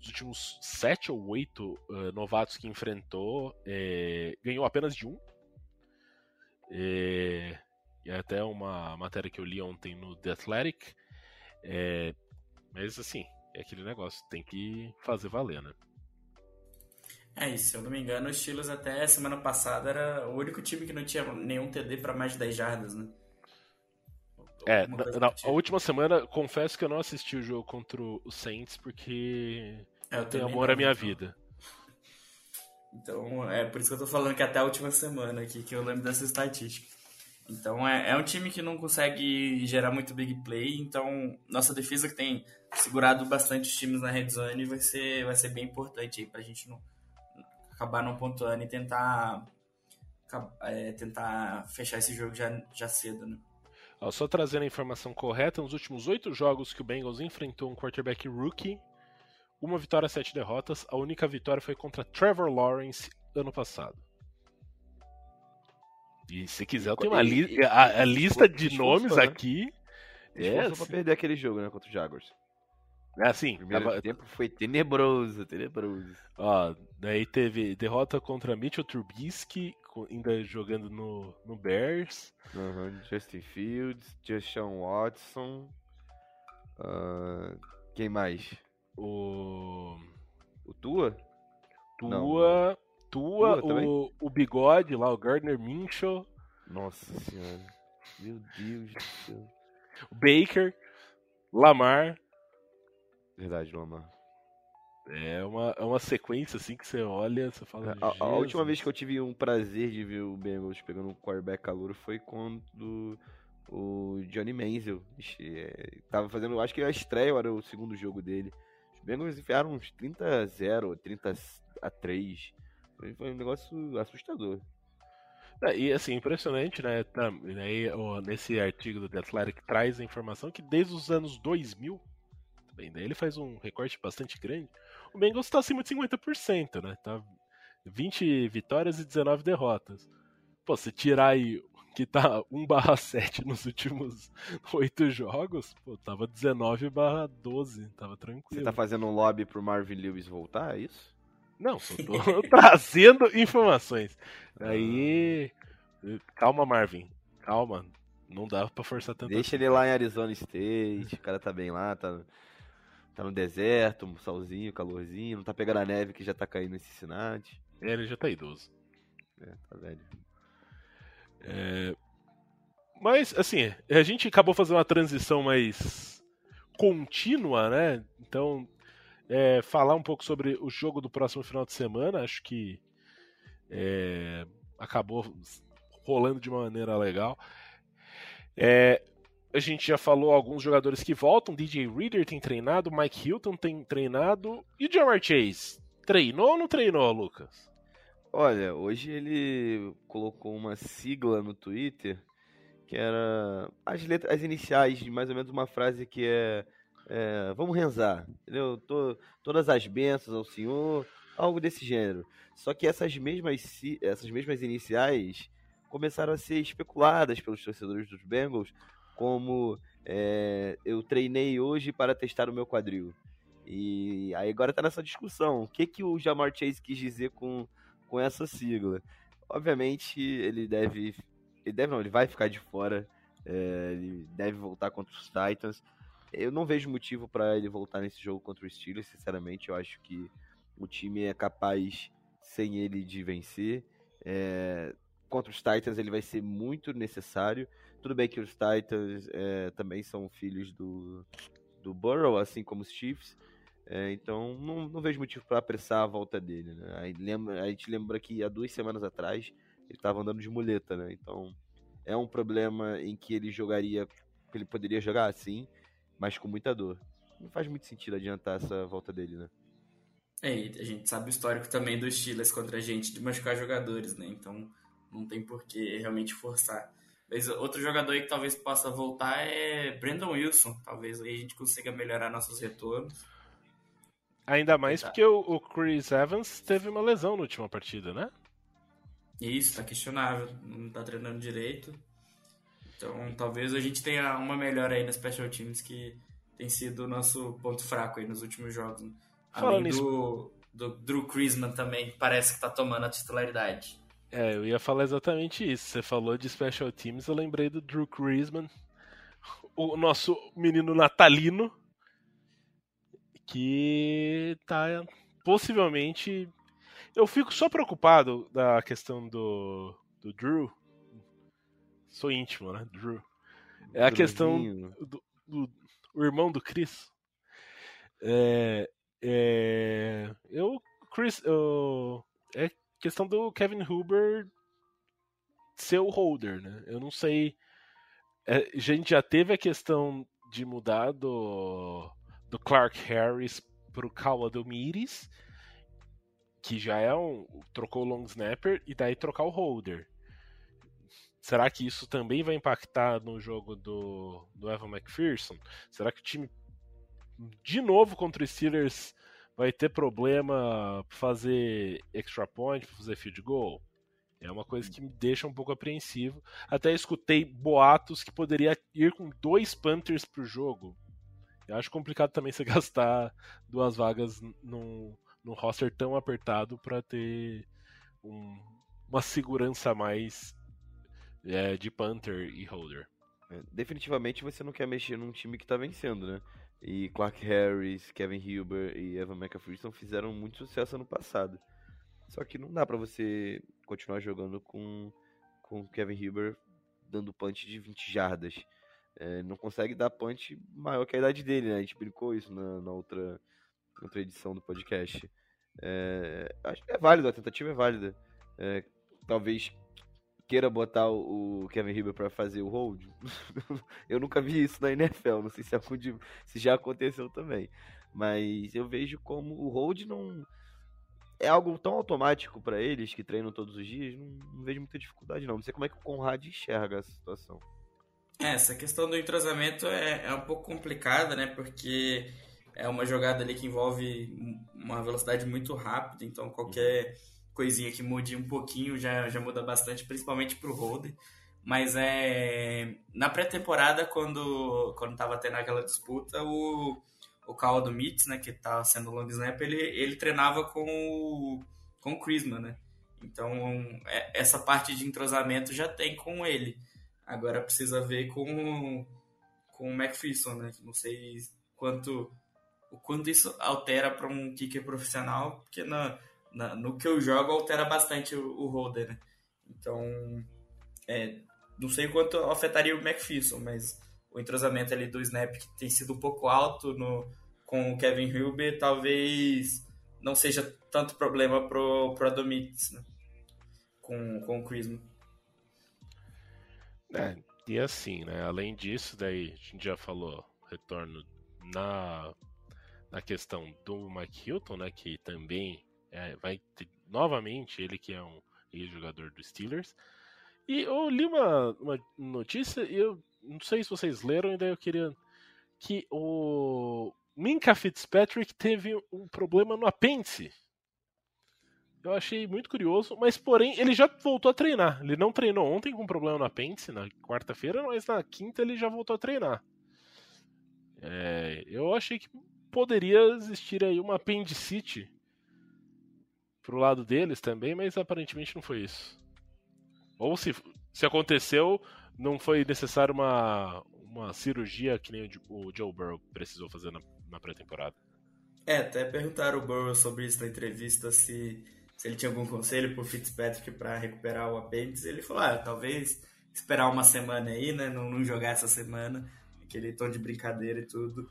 os últimos sete ou oito uh, novatos que enfrentou, é, ganhou apenas de um. É, e até uma matéria que eu li ontem no The Athletic. Mas assim, é aquele negócio, tem que fazer valer, né? É isso, se eu não me engano, os Steelers até semana passada era o único time que não tinha nenhum TD para mais de 10 jardas, né? É, na, na a última semana, confesso que eu não assisti o jogo contra o Saints porque é, eu tenho amor à minha então. vida. Então, é por isso que eu tô falando que até a última semana aqui que eu lembro dessa estatística. Então, é, é um time que não consegue gerar muito big play, então nossa defesa que tem segurado bastante os times na red zone vai ser, vai ser bem importante aí pra gente não acabar não pontuando e tentar é, tentar fechar esse jogo já, já cedo, né? Só trazendo a informação correta, nos últimos oito jogos que o Bengals enfrentou um quarterback rookie, uma vitória, sete derrotas. A única vitória foi contra Trevor Lawrence ano passado. E se quiser, eu tenho uma li a, a lista de nomes né? aqui. É, só pra perder aquele jogo, né, contra o Jaguars. É assim. O primeiro tava... tempo foi tenebroso, tenebroso. Ó, daí teve derrota contra Mitchell Trubisky, ainda jogando no, no Bears. Uhum, Justin Fields, Justin Watson. Uh, quem mais? O. O Tua? Tua. Não. Tua, Tua o, o bigode lá, o Gardner Minshew. Nossa senhora. Meu Deus do céu. O Baker, Lamar. Verdade, Lamar. É uma, é uma sequência assim que você olha, você fala. A, a, última vez que eu tive um prazer de ver o Bengals pegando um quarterback calor foi quando o Johnny Manziel é, tava fazendo, acho que a estreia era o segundo jogo dele. Os Bengals enfiaram uns 30 a 0, 30 a 3. Foi, um negócio assustador. É, e assim, impressionante, né? Tá, aí, nesse artigo do The Athletic traz a informação que desde os anos 2000, bem, daí ele faz um recorte bastante grande o Bengals está acima de 50%, né? Tá 20 vitórias e 19 derrotas. Pô, se tirar aí que tá 1/7 nos últimos 8 jogos, pô, tava 19/12, tava tranquilo. Você tá fazendo um lobby pro Marvin Lewis voltar, é isso? Não, só tô trazendo informações. Aí, calma, Marvin, calma, não dá pra forçar tanto. Deixa assim. ele lá em Arizona State, o cara tá bem lá, tá Tá no deserto, um solzinho, calorzinho, não tá pegando a neve que já tá caindo em Cincinnati. É, ele já tá idoso. É, tá velho. É... Mas, assim, a gente acabou fazendo uma transição mais contínua, né? Então, é, falar um pouco sobre o jogo do próximo final de semana, acho que é, acabou rolando de uma maneira legal. É, a gente já falou alguns jogadores que voltam. DJ Reader tem treinado, Mike Hilton tem treinado. E o Jamar Chase? Treinou ou não treinou, Lucas? Olha, hoje ele colocou uma sigla no Twitter que era as letras, as iniciais de mais ou menos uma frase que é, é vamos rezar, entendeu? Tô, todas as bênçãos ao Senhor, algo desse gênero. Só que essas mesmas, essas mesmas iniciais começaram a ser especuladas pelos torcedores dos Bengals como é, eu treinei hoje para testar o meu quadril. E aí agora tá nessa discussão. O que, que o Jamar Chase quis dizer com, com essa sigla? Obviamente ele deve. Ele deve não, ele vai ficar de fora. É, ele deve voltar contra os Titans. Eu não vejo motivo para ele voltar nesse jogo contra o Steelers, sinceramente. Eu acho que o time é capaz, sem ele, de vencer. É, contra os Titans ele vai ser muito necessário. Tudo bem que os Titans é, também são filhos do, do Burrow, assim como os Chiefs. É, então não, não, vejo motivo para apressar a volta dele. Né? Aí, lembra, a gente lembra que há duas semanas atrás ele estava andando de muleta, né? Então é um problema em que ele jogaria, ele poderia jogar assim, mas com muita dor. Não faz muito sentido adiantar essa volta dele, né? É, a gente sabe o histórico também dos Steelers contra a gente de machucar jogadores, né? Então não tem por que realmente forçar. Mas outro jogador aí que talvez possa voltar é Brandon Wilson. Talvez aí a gente consiga melhorar nossos retornos. Ainda mais porque o, Chris Evans teve uma lesão na última partida, né? Isso, tá questionável. Não tá treinando direito. Então talvez a gente tenha uma melhora aí nas Special Teams que tem sido o nosso ponto fraco aí nos últimos jogos. Né? Além do, do Drew Chrisman também, parece que tá tomando a titularidade. É, eu ia falar exatamente isso. Você falou de Special Teams, eu lembrei do Drew Chrisman, o nosso menino natalino, que tá possivelmente. Eu fico só preocupado da questão do, do Drew. Sou íntimo, né? Drew. É a questão do, do, o irmão do Chris. É, é, eu, Chris, eu, é questão do Kevin Huber ser o holder, né? Eu não sei. É, a gente já teve a questão de mudar do, do Clark Harris pro Kawa Miris, que já é um. trocou o long snapper, e daí trocar o holder. Será que isso também vai impactar no jogo do, do Evan McPherson? Será que o time, de novo contra os Steelers, vai ter problema fazer extra point, fazer field goal. É uma coisa que me deixa um pouco apreensivo. Até escutei boatos que poderia ir com dois Panthers pro jogo. Eu acho complicado também você gastar duas vagas num, num roster tão apertado para ter um, uma segurança a mais é, de Panther e Holder. É, definitivamente você não quer mexer num time que tá vencendo, né? E Clark Harris, Kevin Huber e Evan McPherson fizeram muito sucesso ano passado. Só que não dá para você continuar jogando com com Kevin Huber dando punch de 20 jardas. É, não consegue dar punch maior que a idade dele, né? A gente brincou isso na, na outra, outra edição do podcast. É, acho que é válido, a tentativa é válida. É, talvez queira botar o Kevin Huber para fazer o hold. eu nunca vi isso na NFL, não sei se, algum de, se já aconteceu também. Mas eu vejo como o hold não é algo tão automático para eles que treinam todos os dias, não, não, vejo muita dificuldade não. Não sei como é que o Conrad enxerga essa situação. É, essa questão do entrosamento é, é um pouco complicada, né? Porque é uma jogada ali que envolve uma velocidade muito rápida, então qualquer coisinha que mude um pouquinho já, já muda bastante, principalmente para o Holder. Mas é na pré-temporada, quando, quando tava tendo aquela disputa, o, o Cal do Mitz, né, que tá sendo long snap, ele, ele treinava com o, com o Chrisman, né? Então, é, essa parte de entrosamento já tem com ele. Agora precisa ver com, com o McPherson, né? Não sei quanto o quanto isso altera para um kicker profissional, porque na, na, no que eu jogo altera bastante o, o holder, né? Então, é, não sei quanto afetaria o McPherson, mas o entrosamento ali do Snap que tem sido um pouco alto no, com o Kevin Hilber, talvez não seja tanto problema pro, pro Adomitis, né? Com, com o Chrisman. É, e assim, né? Além disso, daí a gente já falou, retorno na, na questão do Mike Hilton, né? Que também é, vai ter, novamente, ele que é um ex-jogador do Steelers. E eu li uma, uma notícia e eu não sei se vocês leram, e daí eu queria. Que o Minka Fitzpatrick teve um problema no apêndice. Eu achei muito curioso, mas porém ele já voltou a treinar. Ele não treinou ontem com problema no apêndice, na quarta-feira, mas na quinta ele já voltou a treinar. É, eu achei que poderia existir aí uma apendicite pro lado deles também, mas aparentemente não foi isso. Ou se, se aconteceu, não foi necessário uma, uma cirurgia que nem o Joe Burrow precisou fazer na, na pré-temporada. É, até perguntaram o Burrow sobre isso na entrevista, se, se ele tinha algum conselho pro Fitzpatrick para recuperar o apêndice. Ele falou, ah, talvez esperar uma semana aí, né, não, não jogar essa semana, aquele tom de brincadeira e tudo.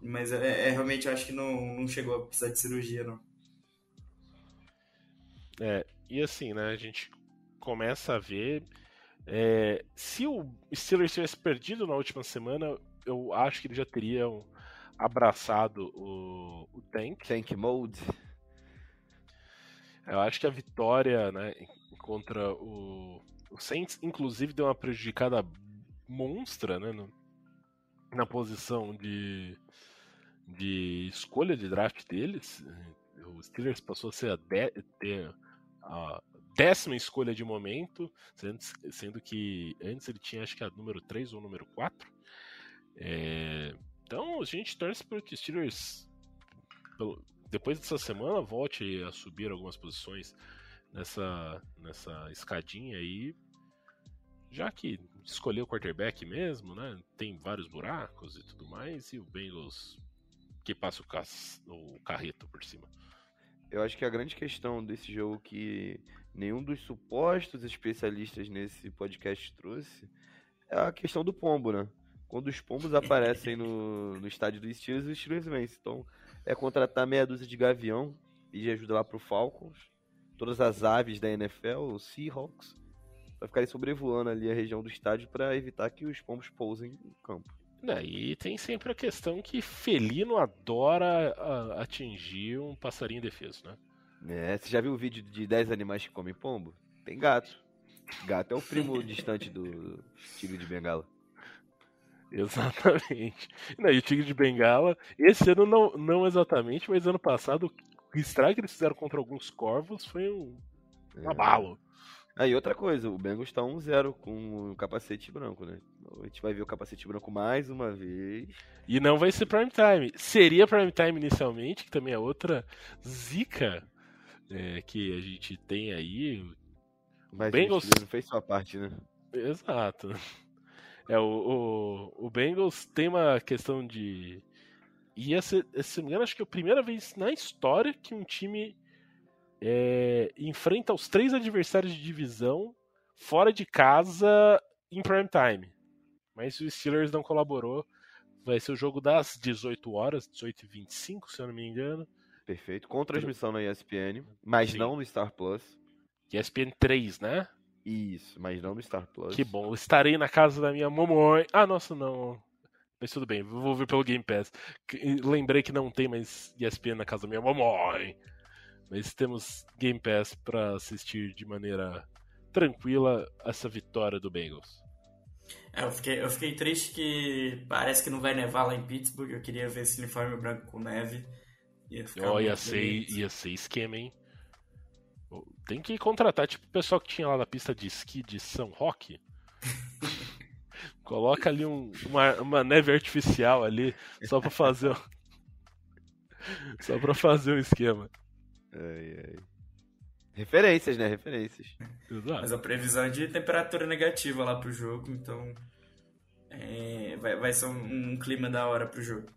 Mas é, é realmente eu acho que não, não chegou a precisar de cirurgia, não. É, e assim, né, a gente começa a ver. É, se o Steelers tivesse perdido na última semana, eu acho que eles já teriam abraçado o, o Tank. Tank Mode. Eu acho que a vitória né, contra o, o Saints, inclusive, deu uma prejudicada monstra né, no, na posição de, de escolha de draft deles. O Steelers passou a ser a de, ter a décima escolha de momento, sendo que antes ele tinha acho que a número 3 ou número 4. É, então a gente torce para que Steelers, depois dessa semana, volte a subir algumas posições nessa, nessa escadinha aí, já que escolheu o quarterback mesmo, né? Tem vários buracos e tudo mais, e o Bengals que passa o, o carreto por cima. Eu acho que a grande questão desse jogo que nenhum dos supostos especialistas nesse podcast trouxe é a questão do pombo, né? Quando os pombos aparecem no, no estádio dos Steelers, os Steelers vencem. Então, é contratar meia dúzia de gavião, pedir ajuda lá pro Falcons, todas as aves da NFL, os Seahawks, para ficarem sobrevoando ali a região do estádio para evitar que os pombos pousem no campo. É, e tem sempre a questão que felino adora a, atingir um passarinho defeso, né? É, você já viu o vídeo de 10 animais que comem pombo? Tem gato. Gato é o primo distante do tigre de bengala. Exatamente. Não, e o tigre de bengala, esse ano não, não exatamente, mas ano passado o estrago que eles fizeram contra alguns corvos foi um, um é. abalo. Aí outra coisa, o Bengals tá 1-0 com o capacete branco, né? A gente vai ver o capacete branco mais uma vez. E não vai ser prime time. Seria prime time inicialmente, que também é outra zica é, que a gente tem aí. Mas Bengals... não fez sua parte, né? Exato. É, o, o, o Bengals tem uma questão de. Se não me engano, acho que é a primeira vez na história que um time é, enfrenta os três adversários de divisão fora de casa em prime time. Mas o Steelers não colaborou. Vai ser o jogo das 18 horas, 18h25, se eu não me engano. Perfeito. Com transmissão na ESPN, mas Sim. não no Star Plus. ESPN 3, né? Isso, mas não no Star Plus. Que bom. Estarei na casa da minha mamãe. Ah, nossa, não. Mas tudo bem, vou ver pelo Game Pass. Lembrei que não tem mais ESPN na casa da minha mamãe. Mas temos Game Pass para assistir de maneira tranquila essa vitória do Bengals. É, eu, fiquei, eu fiquei triste que parece que não vai nevar lá em Pittsburgh. Eu queria ver esse uniforme branco com neve. Ia, oh, ia, ser, ia ser esquema, hein? Tem que contratar, tipo, o pessoal que tinha lá na pista de esqui de São Roque. Coloca ali um, uma, uma neve artificial ali, só pra fazer. só pra fazer um esquema. Ai, ai. Referências, né? Referências. Exato. Mas a previsão é de temperatura negativa lá pro jogo, então. É, vai, vai ser um, um, clima da hora pro jogo.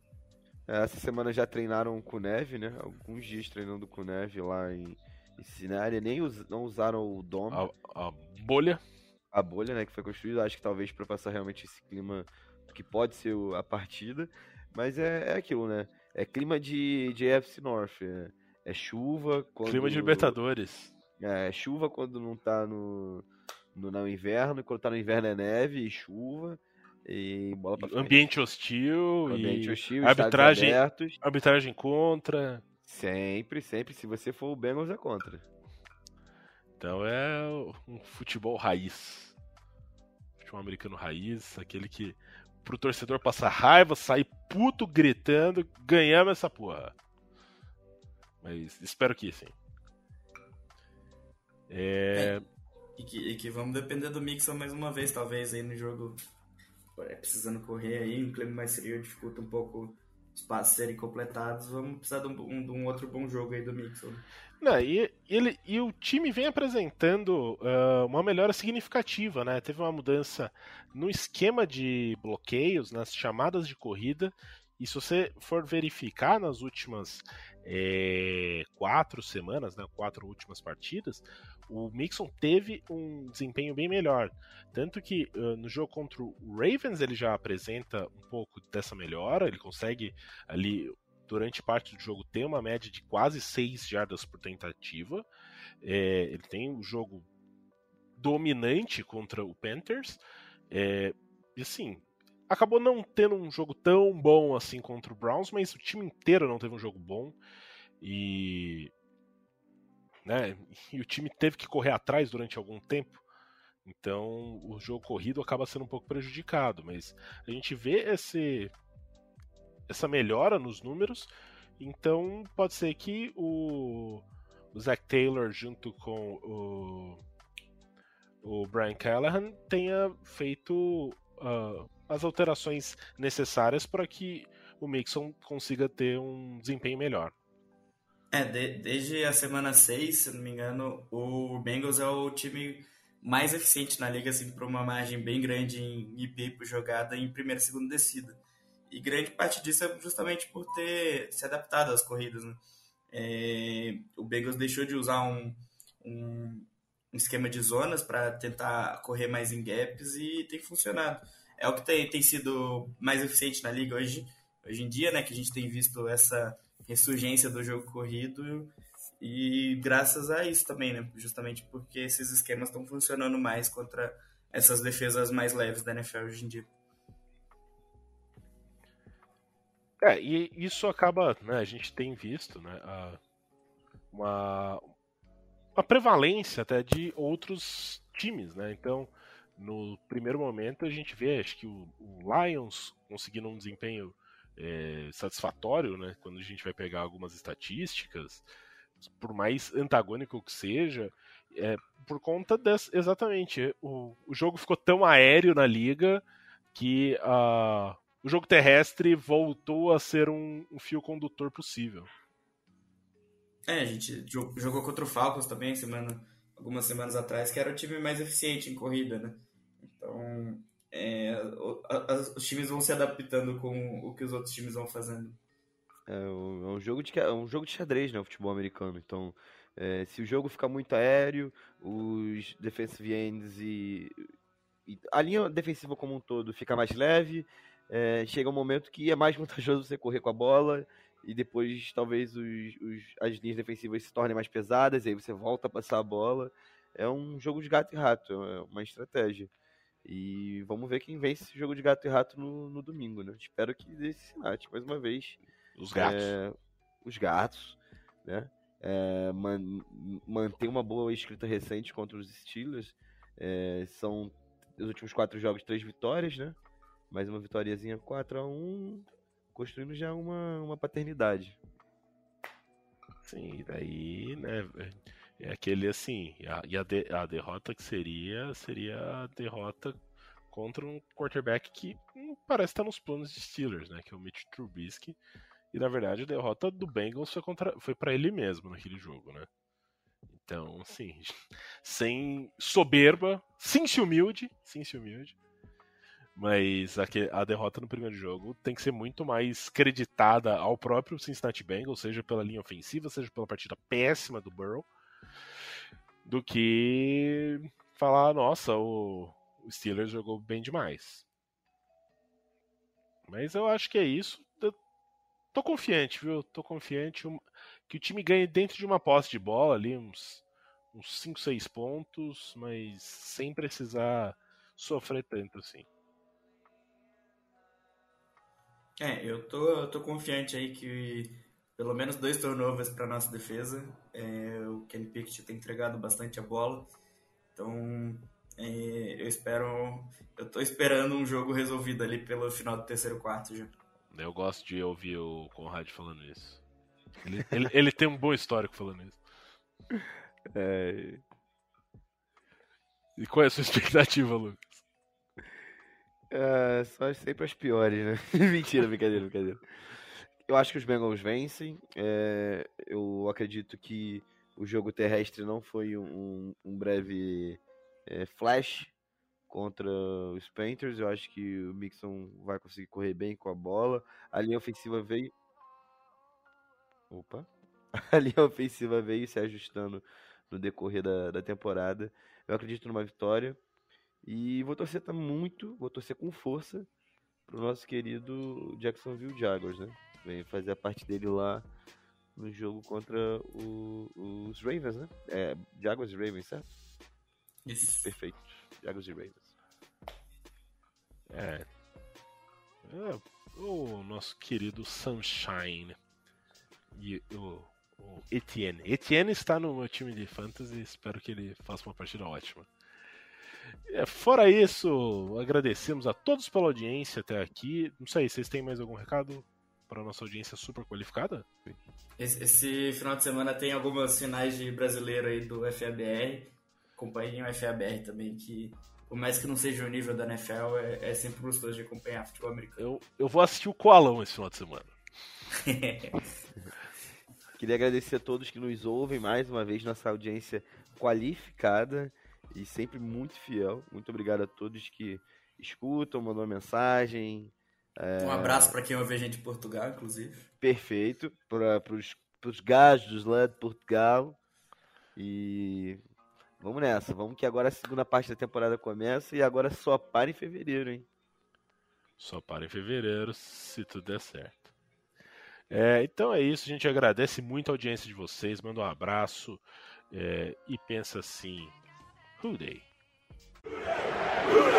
É, essa semana já treinaram com neve, né? Alguns dias treinando com neve lá em, Esse cenário nem us, não usaram o dom, a, a, bolha, a bolha, né, que foi construída. Acho que talvez para passar realmente esse clima que pode ser a partida, mas é, é aquilo, né? É clima de, de AFC North. É, é chuva. Quando, clima de Libertadores. É, é chuva quando não tá no, no, no inverno, quando tá no inverno é neve e chuva. E bola pra frente. Ambiente hostil, Ambiente e hostil, arbitragem, arbitragem contra. Sempre, sempre. Se você for o Bengals, é contra. Então é um futebol raiz. Futebol americano raiz, aquele que pro torcedor passar raiva, sair puto gritando, ganhamos essa porra. Mas espero que sim. É... é e, que, e, que, vamos depender do Mixon mais uma vez, talvez, aí no jogo. É, precisando correr aí, um clima mais frio dificulta um pouco os passos serem completados. Vamos precisar de um, de um outro bom jogo aí do Mixon. Não, e, ele, e o time vem apresentando uh, uma melhora significativa, né? Teve uma mudança no esquema de bloqueios, nas chamadas de corrida. E se você for verificar nas últimas é, quatro semanas, né, quatro últimas partidas, o Mixon teve um desempenho bem melhor. Tanto que uh, no jogo contra o Ravens ele já apresenta um pouco dessa melhora, ele consegue ali durante parte do jogo ter uma média de quase 6 jardas por tentativa. É, ele tem um jogo dominante contra o Panthers. É, e assim, acabou não tendo um jogo tão bom assim contra o Browns, mas o time inteiro não teve um jogo bom. E né? E o time teve que correr atrás durante algum tempo. Então o jogo corrido acaba sendo um pouco prejudicado, mas a gente vê esse, essa melhora nos números. Então pode ser que o, o Zach Taylor junto com o, o Brian Callahan tenha feito uh, as alterações necessárias para que o Mixon consiga ter um desempenho melhor. É, de, desde a semana 6, se não me engano, o Bengals é o time mais eficiente na liga, assim, por uma margem bem grande em IP por jogada em primeira e segunda descida. E grande parte disso é justamente por ter se adaptado às corridas. Né? É, o Bengals deixou de usar um, um, um esquema de zonas para tentar correr mais em gaps e tem funcionado. É o que tem, tem sido mais eficiente na liga hoje, hoje em dia, né? Que a gente tem visto essa ressurgência do jogo corrido e graças a isso também, né? Justamente porque esses esquemas estão funcionando mais contra essas defesas mais leves da NFL hoje em dia. É, e isso acaba, né, a gente tem visto, né, uma, uma prevalência até de outros times, né, então no primeiro momento a gente vê, acho que o, o Lions conseguindo um desempenho é, satisfatório, né? Quando a gente vai pegar algumas estatísticas, por mais antagônico que seja, é por conta desse, exatamente o, o jogo ficou tão aéreo na liga que uh, o jogo terrestre voltou a ser um, um, fio condutor possível. É, a gente jogou contra o Falcons também semana, algumas semanas atrás, que era o time mais eficiente em corrida, né? Então é, os times vão se adaptando com o que os outros times vão fazendo. É, é um jogo de, é um jogo de xadrez, né, o futebol americano. Então, é, se o jogo ficar muito aéreo, os defensive ends e, e a linha defensiva como um todo fica mais leve, é, chega um momento que é mais vantajoso você correr com a bola e depois talvez os, os, as linhas defensivas se tornem mais pesadas, e aí você volta a passar a bola. É um jogo de gato e rato, é uma estratégia. E vamos ver quem vence esse jogo de gato e rato no, no domingo, né? Espero que dê esse sinate mais uma vez. Os gatos. É, os gatos, né? É, man, manter uma boa escrita recente contra os Steelers. É, são os últimos quatro jogos, três vitórias, né? Mais uma vitóriazinha 4 a 1 construindo já uma, uma paternidade. Sim, daí, né? É aquele assim, a, e a, de, a derrota que seria, seria a derrota contra um quarterback que hum, parece estar nos planos de Steelers, né? Que é o Mitch Trubisky. E na verdade a derrota do Bengals foi, contra, foi para ele mesmo naquele jogo, né? Então, assim, sem soberba, sem se humilde, sem se humilde. Mas a, a derrota no primeiro jogo tem que ser muito mais creditada ao próprio Cincinnati Bengals, seja pela linha ofensiva, seja pela partida péssima do Burrow do que falar, nossa, o, o Steelers jogou bem demais. Mas eu acho que é isso. Eu tô confiante, viu? Tô confiante que o time ganhe dentro de uma posse de bola ali, uns, uns 5, 6 pontos, mas sem precisar sofrer tanto assim. É, eu tô, eu tô confiante aí que pelo menos dois turnovers para nossa defesa. É, o Kenny Pickett tem entregado bastante a bola. Então, é, eu espero. Eu tô esperando um jogo resolvido ali pelo final do terceiro quarto já. Eu gosto de ouvir o Conrad falando isso. Ele, ele, ele tem um bom histórico falando isso. É... E qual é a sua expectativa, Lucas? É, só sempre as piores, né? Mentira, brincadeira, brincadeira. Eu acho que os Bengals vencem. É, eu acredito que o jogo terrestre não foi um, um breve é, flash contra os Panthers. Eu acho que o Mixon vai conseguir correr bem com a bola. A linha ofensiva veio. Opa! A linha ofensiva veio se ajustando no decorrer da, da temporada. Eu acredito numa vitória. E vou torcer muito, vou torcer com força pro nosso querido Jacksonville Jaguars, né? Vem fazer a parte dele lá no jogo contra o, os Ravens, né? É, Jaguars e Ravens, certo? Isso. Perfeito. Jaguars e Ravens. É. é. O nosso querido Sunshine. E o, o Etienne. Etienne está no meu time de fantasy. Espero que ele faça uma partida ótima. É, fora isso, agradecemos a todos pela audiência até aqui. Não sei, vocês têm mais algum recado para nossa audiência super qualificada? Esse, esse, final de semana tem algumas finais de brasileiro aí do FABR. Acompanhem o FABR também, que por mais que não seja o nível da NFL, é, é sempre gostoso de acompanhar futebol americano. Eu, eu vou assistir o Coalão esse final de semana. Queria agradecer a todos que nos ouvem mais uma vez, nossa audiência qualificada e sempre muito fiel. Muito obrigado a todos que escutam, mandam mensagem. É... Um abraço para quem ouve a gente de Portugal, inclusive. Perfeito, para os gajos lá de Portugal. E vamos nessa, vamos que agora a segunda parte da temporada começa e agora só para em fevereiro, hein? Só para em fevereiro, se tudo der certo. É, então é isso, a gente agradece muito a audiência de vocês, manda um abraço é, e pensa assim, Who Day. Who